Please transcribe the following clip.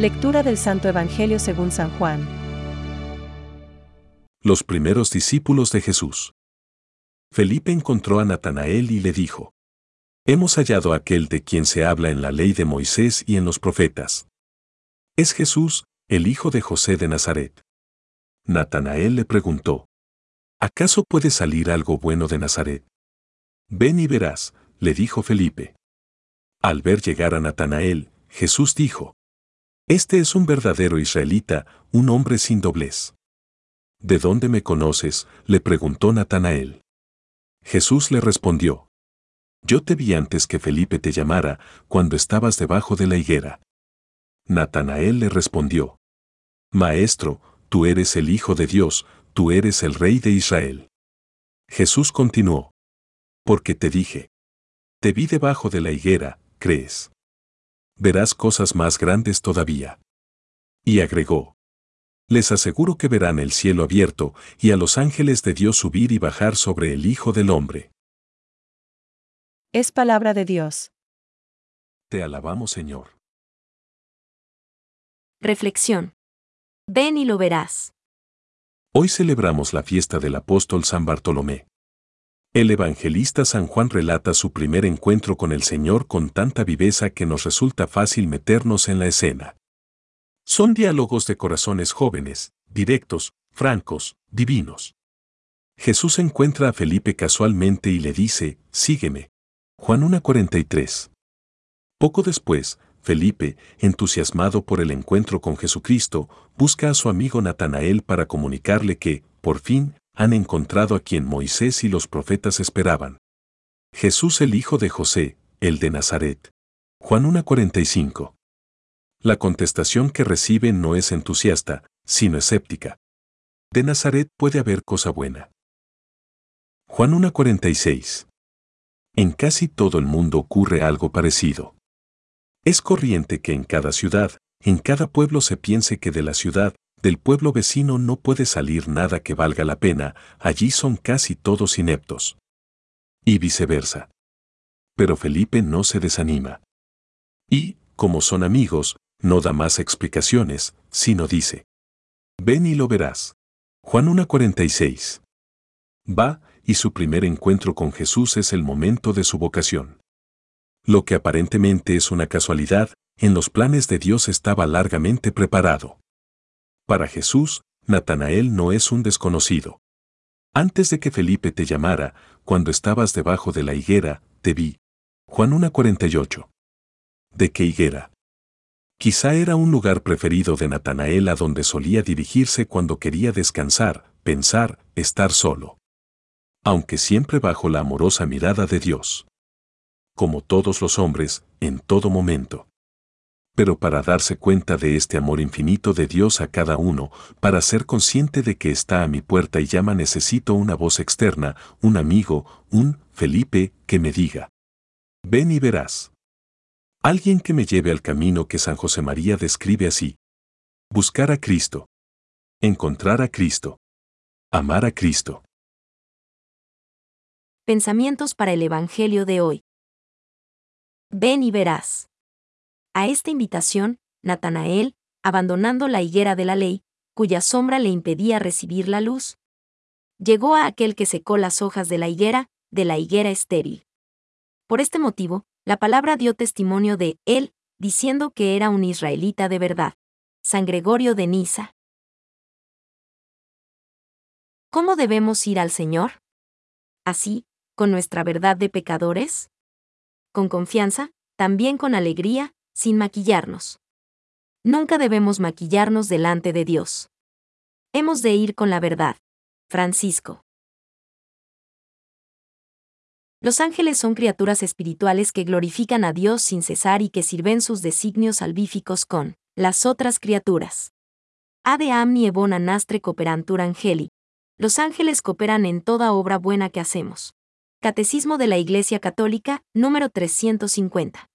Lectura del Santo Evangelio según San Juan. Los primeros discípulos de Jesús. Felipe encontró a Natanael y le dijo, Hemos hallado a aquel de quien se habla en la ley de Moisés y en los profetas. Es Jesús, el hijo de José de Nazaret. Natanael le preguntó, ¿acaso puede salir algo bueno de Nazaret? Ven y verás, le dijo Felipe. Al ver llegar a Natanael, Jesús dijo, Este es un verdadero israelita, un hombre sin doblez. ¿De dónde me conoces? le preguntó Natanael. Jesús le respondió, Yo te vi antes que Felipe te llamara, cuando estabas debajo de la higuera. Natanael le respondió, Maestro, tú eres el Hijo de Dios, tú eres el Rey de Israel. Jesús continuó, Porque te dije, te vi debajo de la higuera, crees. Verás cosas más grandes todavía. Y agregó, les aseguro que verán el cielo abierto y a los ángeles de Dios subir y bajar sobre el Hijo del Hombre. Es palabra de Dios. Te alabamos, Señor. Reflexión. Ven y lo verás. Hoy celebramos la fiesta del apóstol San Bartolomé. El evangelista San Juan relata su primer encuentro con el Señor con tanta viveza que nos resulta fácil meternos en la escena. Son diálogos de corazones jóvenes, directos, francos, divinos. Jesús encuentra a Felipe casualmente y le dice, sígueme. Juan 1.43. Poco después, Felipe, entusiasmado por el encuentro con Jesucristo, busca a su amigo Natanael para comunicarle que, por fin, han encontrado a quien Moisés y los profetas esperaban. Jesús el hijo de José, el de Nazaret. Juan 1.45. La contestación que recibe no es entusiasta, sino escéptica. De Nazaret puede haber cosa buena. Juan 1.46. En casi todo el mundo ocurre algo parecido. Es corriente que en cada ciudad, en cada pueblo se piense que de la ciudad, del pueblo vecino no puede salir nada que valga la pena, allí son casi todos ineptos. Y viceversa. Pero Felipe no se desanima. Y, como son amigos, no da más explicaciones, sino dice, ven y lo verás. Juan 1.46. Va, y su primer encuentro con Jesús es el momento de su vocación. Lo que aparentemente es una casualidad, en los planes de Dios estaba largamente preparado. Para Jesús, Natanael no es un desconocido. Antes de que Felipe te llamara, cuando estabas debajo de la higuera, te vi. Juan 1.48. ¿De qué higuera? Quizá era un lugar preferido de Natanael a donde solía dirigirse cuando quería descansar, pensar, estar solo. Aunque siempre bajo la amorosa mirada de Dios. Como todos los hombres, en todo momento pero para darse cuenta de este amor infinito de Dios a cada uno, para ser consciente de que está a mi puerta y llama necesito una voz externa, un amigo, un Felipe, que me diga. Ven y verás. Alguien que me lleve al camino que San José María describe así. Buscar a Cristo. Encontrar a Cristo. Amar a Cristo. Pensamientos para el Evangelio de hoy. Ven y verás. A esta invitación, Natanael, abandonando la higuera de la ley, cuya sombra le impedía recibir la luz, llegó a aquel que secó las hojas de la higuera, de la higuera estéril. Por este motivo, la palabra dio testimonio de él, diciendo que era un israelita de verdad. San Gregorio de Niza. ¿Cómo debemos ir al Señor? Así, con nuestra verdad de pecadores? Con confianza, también con alegría, sin maquillarnos. Nunca debemos maquillarnos delante de Dios. Hemos de ir con la verdad. Francisco. Los ángeles son criaturas espirituales que glorifican a Dios sin cesar y que sirven sus designios salvíficos con las otras criaturas. Ade amni e bona nastre cooperantur angeli. Los ángeles cooperan en toda obra buena que hacemos. Catecismo de la Iglesia Católica, número 350.